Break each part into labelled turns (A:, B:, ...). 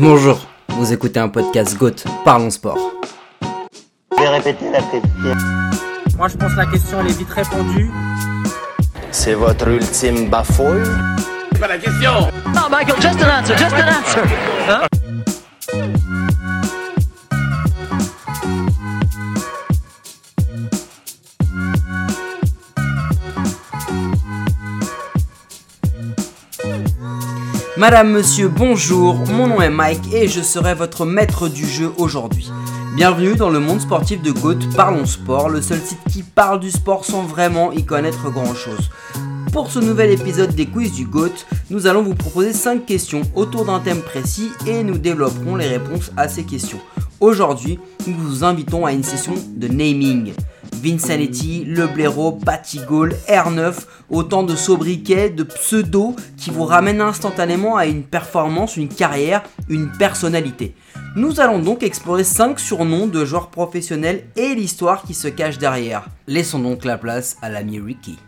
A: Bonjour, vous écoutez un podcast GOAT, parlons sport.
B: Je vais répéter la question.
C: Moi, je pense que la question, elle est vite répondue.
B: C'est votre ultime bafouille
D: No, Michael, just an answer, just an answer.
A: Madame, monsieur, bonjour, mon nom est Mike et je serai votre maître du jeu aujourd'hui. Bienvenue dans le monde sportif de GOAT, Parlons Sport, le seul site qui parle du sport sans vraiment y connaître grand chose. Pour ce nouvel épisode des quiz du GOAT, nous allons vous proposer 5 questions autour d'un thème précis et nous développerons les réponses à ces questions. Aujourd'hui, nous vous invitons à une session de naming. Vincenetti, Le Blaireau, Patty Gall, R9, autant de sobriquets, de pseudos qui vous ramènent instantanément à une performance, une carrière, une personnalité. Nous allons donc explorer 5 surnoms de joueurs professionnels et l'histoire qui se cache derrière. Laissons donc la place à l'ami Ricky.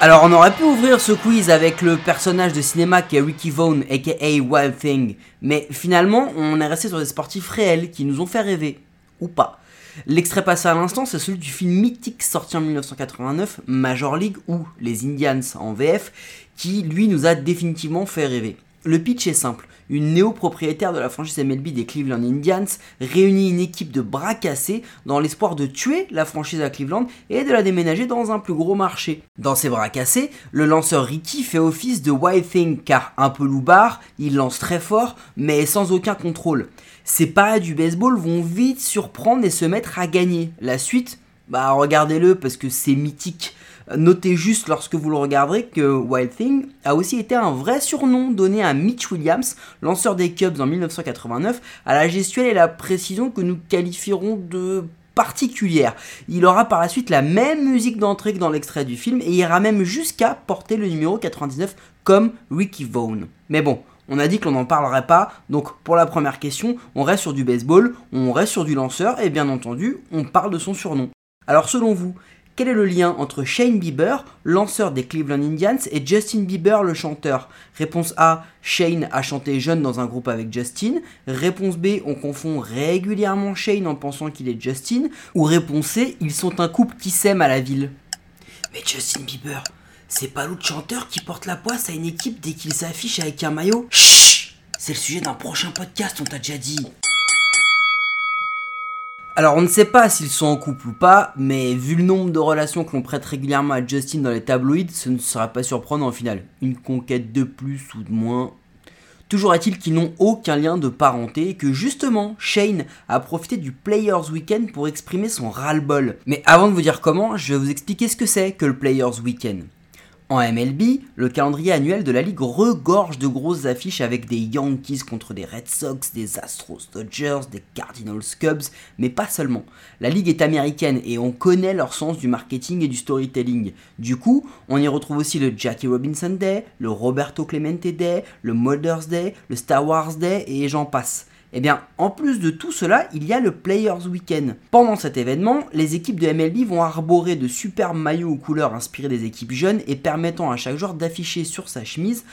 A: Alors on aurait pu ouvrir ce quiz avec le personnage de cinéma qui est Ricky Vaughn aka Wild Thing, mais finalement on est resté sur des sportifs réels qui nous ont fait rêver, ou pas. L'extrait passé à l'instant c'est celui du film mythique sorti en 1989, Major League ou Les Indians en VF, qui lui nous a définitivement fait rêver. Le pitch est simple. Une néo-propriétaire de la franchise MLB des Cleveland Indians réunit une équipe de bras cassés dans l'espoir de tuer la franchise à Cleveland et de la déménager dans un plus gros marché. Dans ces bras cassés, le lanceur Ricky fait office de Wild Thing car un peu loupard, il lance très fort mais sans aucun contrôle. Ses paras du baseball vont vite surprendre et se mettre à gagner. La suite, bah regardez-le parce que c'est mythique. Notez juste lorsque vous le regarderez que Wild Thing a aussi été un vrai surnom donné à Mitch Williams, lanceur des Cubs en 1989, à la gestuelle et la précision que nous qualifierons de particulière. Il aura par la suite la même musique d'entrée que dans l'extrait du film et ira même jusqu'à porter le numéro 99 comme Ricky Vaughn. Mais bon, on a dit que l'on n'en parlerait pas, donc pour la première question, on reste sur du baseball, on reste sur du lanceur et bien entendu, on parle de son surnom. Alors selon vous, quel est le lien entre Shane Bieber, lanceur des Cleveland Indians, et Justin Bieber, le chanteur? Réponse A, Shane a chanté jeune dans un groupe avec Justin. Réponse B, on confond régulièrement Shane en pensant qu'il est Justin. Ou réponse C, ils sont un couple qui s'aime à la ville. Mais Justin Bieber, c'est pas l'autre chanteur qui porte la poisse à une équipe dès qu'il s'affiche avec un maillot? Chut C'est le sujet d'un prochain podcast, on t'a déjà dit. Alors on ne sait pas s'ils sont en couple ou pas, mais vu le nombre de relations que l'on prête régulièrement à Justin dans les tabloïds, ce ne sera pas surprenant au final. Une conquête de plus ou de moins. Toujours est-il qu'ils n'ont aucun lien de parenté et que justement Shane a profité du Players Weekend pour exprimer son ras-le-bol. Mais avant de vous dire comment, je vais vous expliquer ce que c'est que le Players Weekend. En MLB, le calendrier annuel de la ligue regorge de grosses affiches avec des Yankees contre des Red Sox, des Astros Dodgers, des Cardinals Cubs, mais pas seulement. La ligue est américaine et on connaît leur sens du marketing et du storytelling. Du coup, on y retrouve aussi le Jackie Robinson Day, le Roberto Clemente Day, le Mother's Day, le Star Wars Day et j'en passe. Eh bien, en plus de tout cela, il y a le Players Weekend. Pendant cet événement, les équipes de MLB vont arborer de superbes maillots aux couleurs inspirées des équipes jeunes et permettant à chaque joueur d'afficher sur sa chemise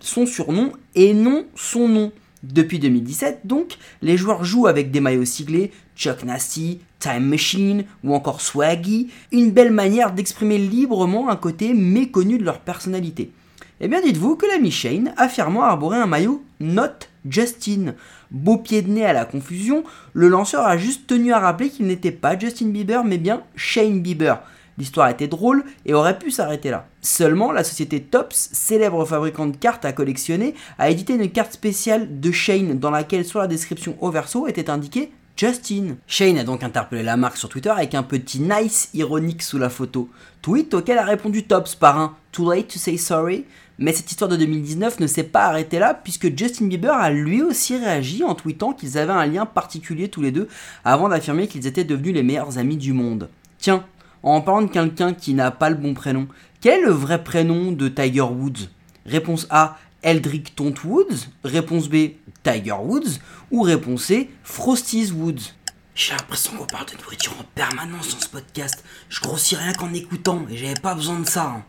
A: son surnom et non son nom. Depuis 2017, donc, les joueurs jouent avec des maillots siglés Chuck Nasty, Time Machine ou encore Swaggy, une belle manière d'exprimer librement un côté méconnu de leur personnalité. Eh bien, dites-vous que l'ami Shane a fièrement arboré un maillot Not Justin. Beau pied de nez à la confusion, le lanceur a juste tenu à rappeler qu'il n'était pas Justin Bieber mais bien Shane Bieber. L'histoire était drôle et aurait pu s'arrêter là. Seulement, la société Tops, célèbre fabricant de cartes à collectionner, a édité une carte spéciale de Shane dans laquelle sur la description au verso était indiqué Justin. Shane a donc interpellé la marque sur Twitter avec un petit nice ironique sous la photo. Tweet auquel a répondu Tops par un Too late to say sorry. Mais cette histoire de 2019 ne s'est pas arrêtée là puisque Justin Bieber a lui aussi réagi en tweetant qu'ils avaient un lien particulier tous les deux avant d'affirmer qu'ils étaient devenus les meilleurs amis du monde. Tiens, en parlant de quelqu'un qui n'a pas le bon prénom, quel est le vrai prénom de Tiger Woods? Réponse A, Eldrick Tont Woods. Réponse B, Tiger Woods. Ou réponse C, Frosty's Woods. J'ai l'impression qu'on parle de nourriture en permanence dans ce podcast. Je grossis rien qu'en écoutant et j'avais pas besoin de ça. hein.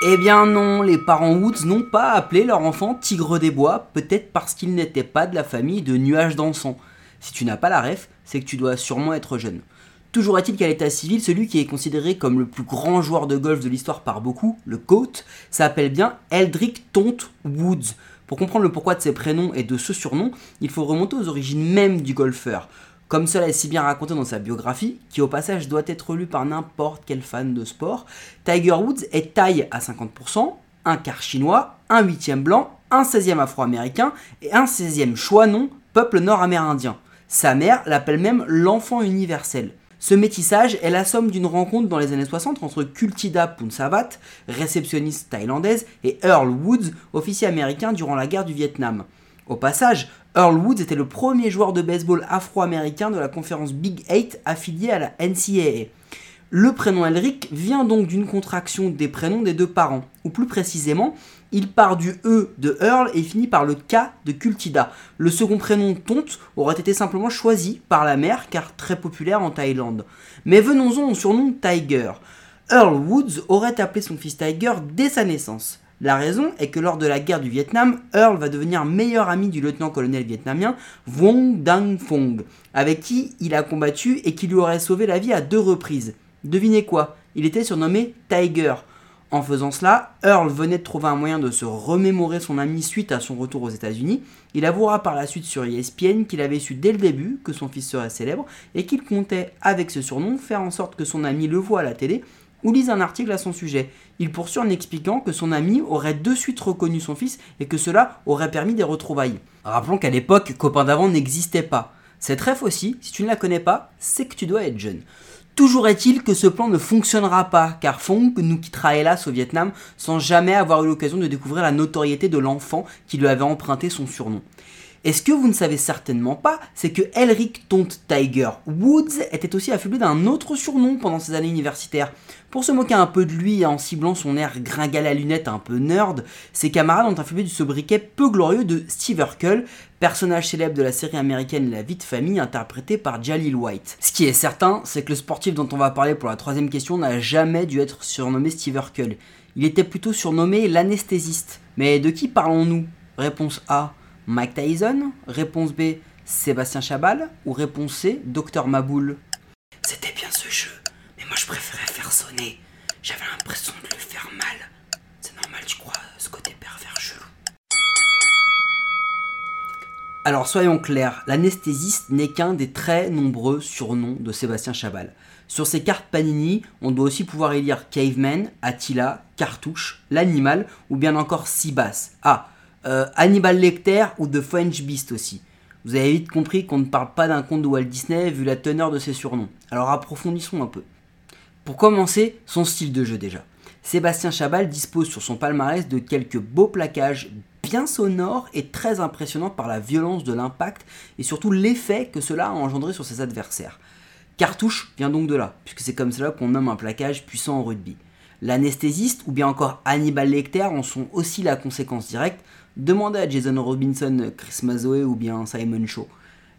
A: Eh bien non, les parents Woods n'ont pas appelé leur enfant Tigre des Bois, peut-être parce qu'il n'était pas de la famille de nuages d'encens. Si tu n'as pas la ref, c'est que tu dois sûrement être jeune. Toujours est-il qu'à l'état civil, celui qui est considéré comme le plus grand joueur de golf de l'histoire par beaucoup, le GOAT, s'appelle bien Eldrick Tont Woods. Pour comprendre le pourquoi de ses prénoms et de ce surnom, il faut remonter aux origines même du golfeur. Comme cela est si bien raconté dans sa biographie, qui au passage doit être lue par n'importe quel fan de sport, Tiger Woods est taille à 50%, un quart chinois, un huitième blanc, un 16e afro-américain et un 16e choix non, peuple nord-amérindien. Sa mère l'appelle même l'enfant universel. Ce métissage est la somme d'une rencontre dans les années 60 entre Kultida Punsavat, réceptionniste thaïlandaise, et Earl Woods, officier américain durant la guerre du Vietnam. Au passage, Earl Woods était le premier joueur de baseball afro-américain de la conférence Big Eight affiliée à la NCAA. Le prénom Elric vient donc d'une contraction des prénoms des deux parents, ou plus précisément, il part du E de Earl et finit par le K de Kultida. Le second prénom Tont aurait été simplement choisi par la mère car très populaire en Thaïlande. Mais venons-en au surnom Tiger. Earl Woods aurait appelé son fils Tiger dès sa naissance. La raison est que lors de la guerre du Vietnam, Earl va devenir meilleur ami du lieutenant-colonel vietnamien Vuong Dang Phong, avec qui il a combattu et qui lui aurait sauvé la vie à deux reprises. Devinez quoi? Il était surnommé Tiger. En faisant cela, Earl venait de trouver un moyen de se remémorer son ami suite à son retour aux États-Unis. Il avouera par la suite sur ESPN qu'il avait su dès le début que son fils serait célèbre et qu'il comptait, avec ce surnom, faire en sorte que son ami le voie à la télé ou lise un article à son sujet. Il poursuit en expliquant que son ami aurait de suite reconnu son fils et que cela aurait permis des retrouvailles. Rappelons qu'à l'époque, copain d'avant n'existait pas. Cette ref aussi, si tu ne la connais pas, c'est que tu dois être jeune. Toujours est-il que ce plan ne fonctionnera pas, car Fong nous quittera hélas au Vietnam sans jamais avoir eu l'occasion de découvrir la notoriété de l'enfant qui lui avait emprunté son surnom. Et ce que vous ne savez certainement pas, c'est que Elric Tont Tiger Woods était aussi affublé d'un autre surnom pendant ses années universitaires. Pour se moquer un peu de lui en ciblant son air gringal à lunettes un peu nerd, ses camarades ont affublé du sobriquet peu glorieux de Steve Urkel, personnage célèbre de la série américaine La vie de famille interprété par Jalil White. Ce qui est certain, c'est que le sportif dont on va parler pour la troisième question n'a jamais dû être surnommé Steve Urkel. Il était plutôt surnommé l'anesthésiste. Mais de qui parlons-nous? Réponse A. Mike Tyson Réponse B, Sébastien Chabal Ou réponse C, Docteur Maboul? C'était bien ce jeu, mais moi je préférais faire sonner. J'avais l'impression de lui faire mal. C'est normal, tu crois, ce côté pervers chelou. Alors soyons clairs, l'anesthésiste n'est qu'un des très nombreux surnoms de Sébastien Chabal. Sur ses cartes Panini, on doit aussi pouvoir y lire Caveman, Attila, Cartouche, l'animal ou bien encore Sibas. Ah, euh, Hannibal Lecter ou The French Beast aussi. Vous avez vite compris qu'on ne parle pas d'un conte de Walt Disney vu la teneur de ses surnoms. Alors approfondissons un peu. Pour commencer, son style de jeu déjà. Sébastien Chabal dispose sur son palmarès de quelques beaux plaquages bien sonores et très impressionnants par la violence de l'impact et surtout l'effet que cela a engendré sur ses adversaires. Cartouche vient donc de là, puisque c'est comme cela qu'on nomme un plaquage puissant en rugby. L'anesthésiste ou bien encore Hannibal Lecter en sont aussi la conséquence directe. Demandez à Jason Robinson, Chris Mazoe ou bien Simon Shaw.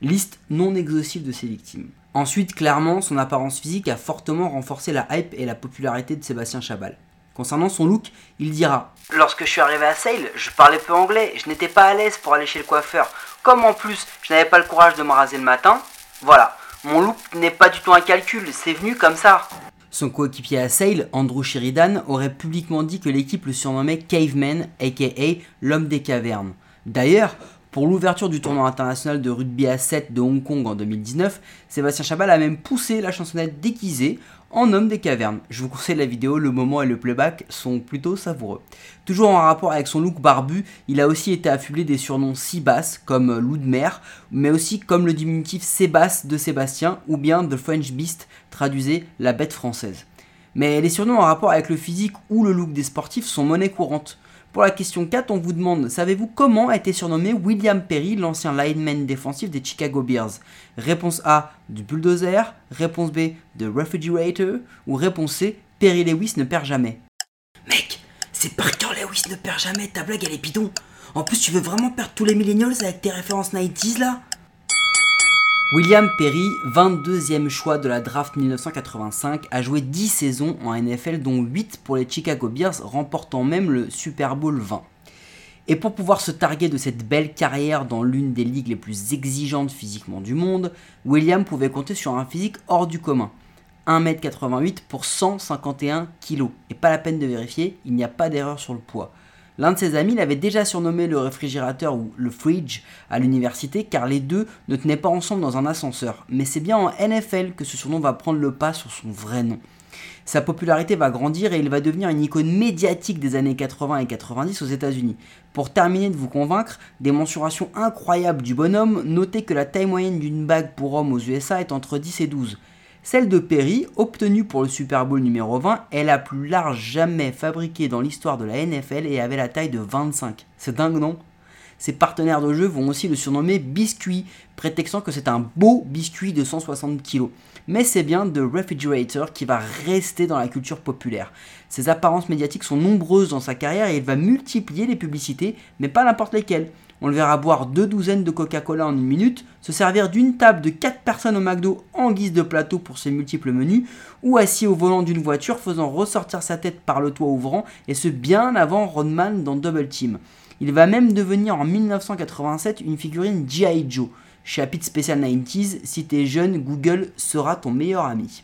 A: Liste non exhaustive de ses victimes. Ensuite, clairement, son apparence physique a fortement renforcé la hype et la popularité de Sébastien Chabal. Concernant son look, il dira Lorsque je suis arrivé à Sale, je parlais peu anglais, je n'étais pas à l'aise pour aller chez le coiffeur. Comme en plus, je n'avais pas le courage de me raser le matin, voilà, mon look n'est pas du tout un calcul, c'est venu comme ça. Son coéquipier à Sale, Andrew Sheridan, aurait publiquement dit que l'équipe le surnommait Caveman, aka l'homme des cavernes. D'ailleurs, pour l'ouverture du tournoi international de rugby à 7 de Hong Kong en 2019, Sébastien Chabal a même poussé la chansonnette déguisée en homme des cavernes. Je vous conseille la vidéo, le moment et le playback sont plutôt savoureux. Toujours en rapport avec son look barbu, il a aussi été affublé des surnoms Sibas, comme loup de mer, mais aussi comme le diminutif Sébas de Sébastien, ou bien The French Beast, traduisé la bête française. Mais les surnoms en rapport avec le physique ou le look des sportifs sont monnaie courante. Pour la question 4, on vous demande Savez-vous comment a été surnommé William Perry, l'ancien lineman défensif des Chicago Bears? Réponse A du bulldozer, réponse B de refrigerator ou réponse C Perry Lewis ne perd jamais. Mec, c'est Parker Lewis ne perd jamais, ta blague elle est bidon. En plus, tu veux vraiment perdre tous les millennials avec tes références 90s là? William Perry, 22e choix de la draft 1985, a joué 10 saisons en NFL dont 8 pour les Chicago Bears, remportant même le Super Bowl 20. Et pour pouvoir se targuer de cette belle carrière dans l'une des ligues les plus exigeantes physiquement du monde, William pouvait compter sur un physique hors du commun. 1m88 pour 151 kg. Et pas la peine de vérifier, il n'y a pas d'erreur sur le poids. L'un de ses amis l'avait déjà surnommé le réfrigérateur ou le fridge à l'université car les deux ne tenaient pas ensemble dans un ascenseur. Mais c'est bien en NFL que ce surnom va prendre le pas sur son vrai nom. Sa popularité va grandir et il va devenir une icône médiatique des années 80 et 90 aux États-Unis. Pour terminer de vous convaincre, des mensurations incroyables du bonhomme, notez que la taille moyenne d'une bague pour homme aux USA est entre 10 et 12. Celle de Perry, obtenue pour le Super Bowl numéro 20, est la plus large jamais fabriquée dans l'histoire de la NFL et avait la taille de 25. C'est dingue, non? Ses partenaires de jeu vont aussi le surnommer Biscuit, prétextant que c'est un beau biscuit de 160 kg. Mais c'est bien The Refrigerator qui va rester dans la culture populaire. Ses apparences médiatiques sont nombreuses dans sa carrière et il va multiplier les publicités, mais pas n'importe lesquelles. On le verra boire deux douzaines de Coca-Cola en une minute, se servir d'une table de 4 personnes au McDo en guise de plateau pour ses multiples menus, ou assis au volant d'une voiture faisant ressortir sa tête par le toit ouvrant, et ce bien avant Rodman dans Double Team. Il va même devenir en 1987 une figurine G.I. Joe. Chapitre spécial 90s, si t'es jeune, Google sera ton meilleur ami.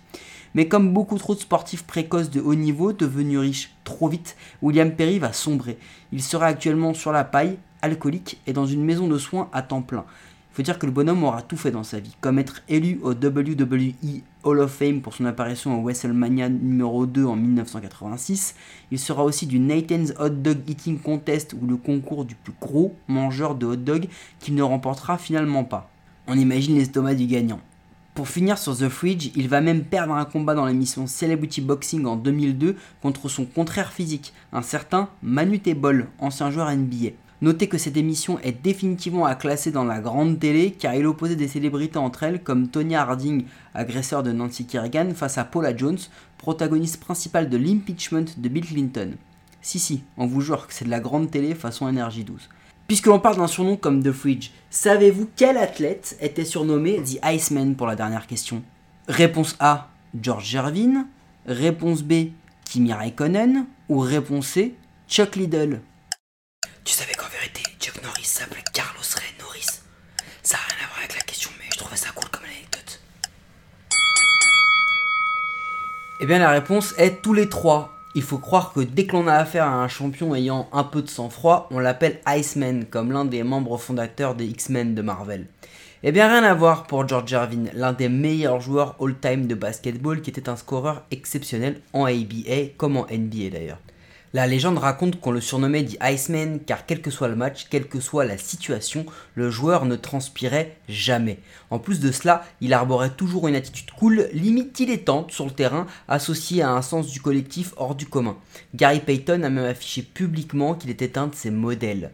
A: Mais comme beaucoup trop de sportifs précoces de haut niveau devenus riches trop vite, William Perry va sombrer. Il sera actuellement sur la paille, alcoolique et dans une maison de soins à temps plein. Il faut dire que le bonhomme aura tout fait dans sa vie, comme être élu au WWE Hall of Fame pour son apparition au WrestleMania numéro 2 en 1986. Il sera aussi du Nathan's Hot Dog Eating Contest ou le concours du plus gros mangeur de hot dog qu'il ne remportera finalement pas. On imagine l'estomac du gagnant. Pour finir sur The Fridge, il va même perdre un combat dans l'émission Celebrity Boxing en 2002 contre son contraire physique, un certain Manu Bol, ancien joueur NBA. Notez que cette émission est définitivement à classer dans la grande télé car il opposait des célébrités entre elles comme Tonya Harding, agresseur de Nancy Kerrigan, face à Paula Jones, protagoniste principale de l'impeachment de Bill Clinton. Si si, on vous jure que c'est de la grande télé façon énergie 12. Puisque l'on parle d'un surnom comme The Fridge, savez-vous quel athlète était surnommé The Iceman pour la dernière question? Réponse A, George Gervin. Réponse B, Kimi Raikkonen. Ou réponse C, Chuck Liddell Chuck s'appelait Carlos Ça n'a rien à voir avec la question, mais je trouvais ça cool comme anecdote. Eh bien, la réponse est tous les trois. Il faut croire que dès que l'on a affaire à un champion ayant un peu de sang-froid, on l'appelle Iceman, comme l'un des membres fondateurs des X-Men de Marvel. Eh bien rien à voir pour George Jarvin, l'un des meilleurs joueurs all-time de basketball qui était un scoreur exceptionnel en ABA comme en NBA d'ailleurs. La légende raconte qu'on le surnommait The Iceman car quel que soit le match, quelle que soit la situation, le joueur ne transpirait jamais. En plus de cela, il arborait toujours une attitude cool, limite dilettante sur le terrain, associée à un sens du collectif hors du commun. Gary Payton a même affiché publiquement qu'il était un de ses modèles.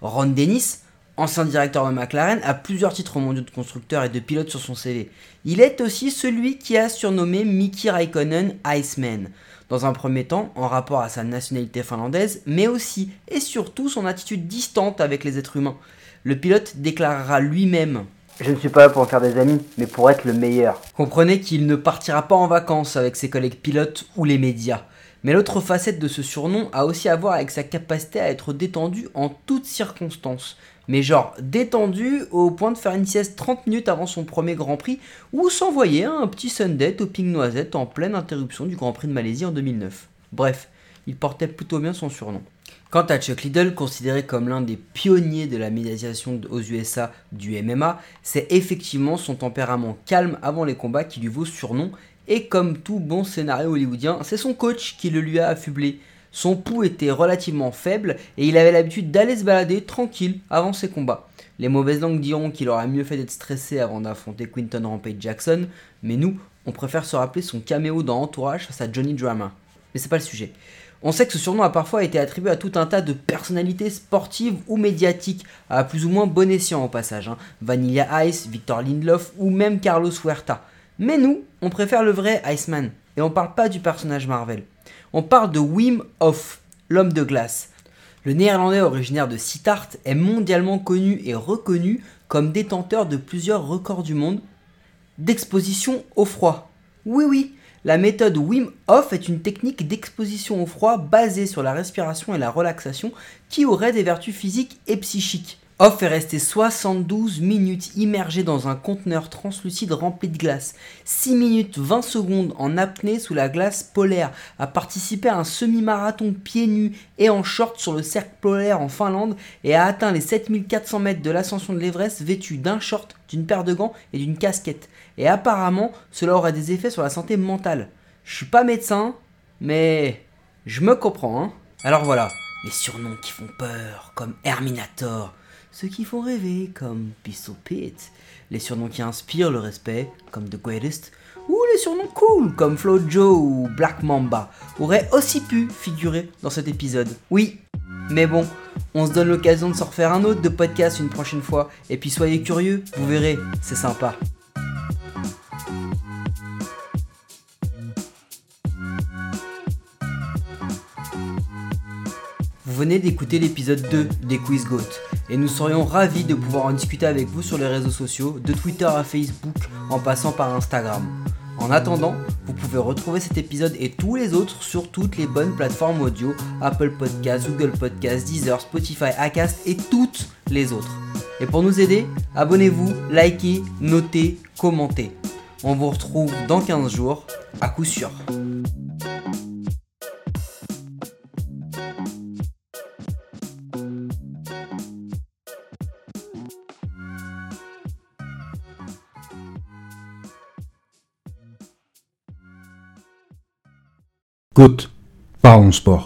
A: Ron Dennis, ancien directeur de McLaren, a plusieurs titres mondiaux de constructeur et de pilote sur son CV. Il est aussi celui qui a surnommé Mickey Raikkonen Iceman dans un premier temps en rapport à sa nationalité finlandaise, mais aussi et surtout son attitude distante avec les êtres humains. Le pilote déclarera lui-même je ne suis pas là pour faire des amis, mais pour être le meilleur. Comprenez qu'il ne partira pas en vacances avec ses collègues pilotes ou les médias. Mais l'autre facette de ce surnom a aussi à voir avec sa capacité à être détendu en toutes circonstances mais genre détendu au point de faire une sieste 30 minutes avant son premier Grand Prix ou s'envoyer un petit Sunday topping noisette en pleine interruption du Grand Prix de Malaisie en 2009. Bref, il portait plutôt bien son surnom. Quant à Chuck Liddell, considéré comme l'un des pionniers de la médiatisation aux USA du MMA, c'est effectivement son tempérament calme avant les combats qui lui vaut surnom Et comme tout bon scénario hollywoodien, c'est son coach qui le lui a affublé. Son pouls était relativement faible et il avait l'habitude d'aller se balader tranquille avant ses combats. Les mauvaises langues diront qu'il aurait mieux fait d'être stressé avant d'affronter Quinton Rampage Jackson, mais nous, on préfère se rappeler son caméo dans Entourage face à Johnny Drama. Mais c'est pas le sujet. On sait que ce surnom a parfois été attribué à tout un tas de personnalités sportives ou médiatiques, à plus ou moins bon escient au passage. hein. Vanilla Ice, Victor Lindelof ou même Carlos Huerta. Mais nous, on préfère le vrai Iceman. Et on parle pas du personnage Marvel. On parle de Wim Hof, l'homme de glace. Le néerlandais originaire de Sittard est mondialement connu et reconnu comme détenteur de plusieurs records du monde d'exposition au froid. Oui oui, la méthode Wim Hof est une technique d'exposition au froid basée sur la respiration et la relaxation qui aurait des vertus physiques et psychiques. Hoff est resté 72 minutes immergé dans un conteneur translucide rempli de glace, 6 minutes 20 secondes en apnée sous la glace polaire, a participé à un semi-marathon pieds nus et en short sur le cercle polaire en Finlande et a atteint les 7400 mètres de l'ascension de l'Everest vêtu d'un short, d'une paire de gants et d'une casquette. Et apparemment, cela aurait des effets sur la santé mentale. Je suis pas médecin, mais je me comprends. Hein. Alors voilà, les surnoms qui font peur, comme Herminator, ceux qui font rêver, comme Pistol Pete, les surnoms qui inspirent le respect, comme The Greatest, ou les surnoms cool, comme Flo Joe ou Black Mamba, auraient aussi pu figurer dans cet épisode. Oui, mais bon, on se donne l'occasion de se refaire un autre de podcast une prochaine fois, et puis soyez curieux, vous verrez, c'est sympa. Vous venez d'écouter l'épisode 2 des Quiz Goat et nous serions ravis de pouvoir en discuter avec vous sur les réseaux sociaux, de Twitter à Facebook en passant par Instagram. En attendant, vous pouvez retrouver cet épisode et tous les autres sur toutes les bonnes plateformes audio, Apple Podcasts, Google Podcasts, Deezer, Spotify, Acast et toutes les autres. Et pour nous aider, abonnez-vous, likez, notez, commentez. On vous retrouve dans 15 jours, à coup sûr.
E: Côte, parlons sport.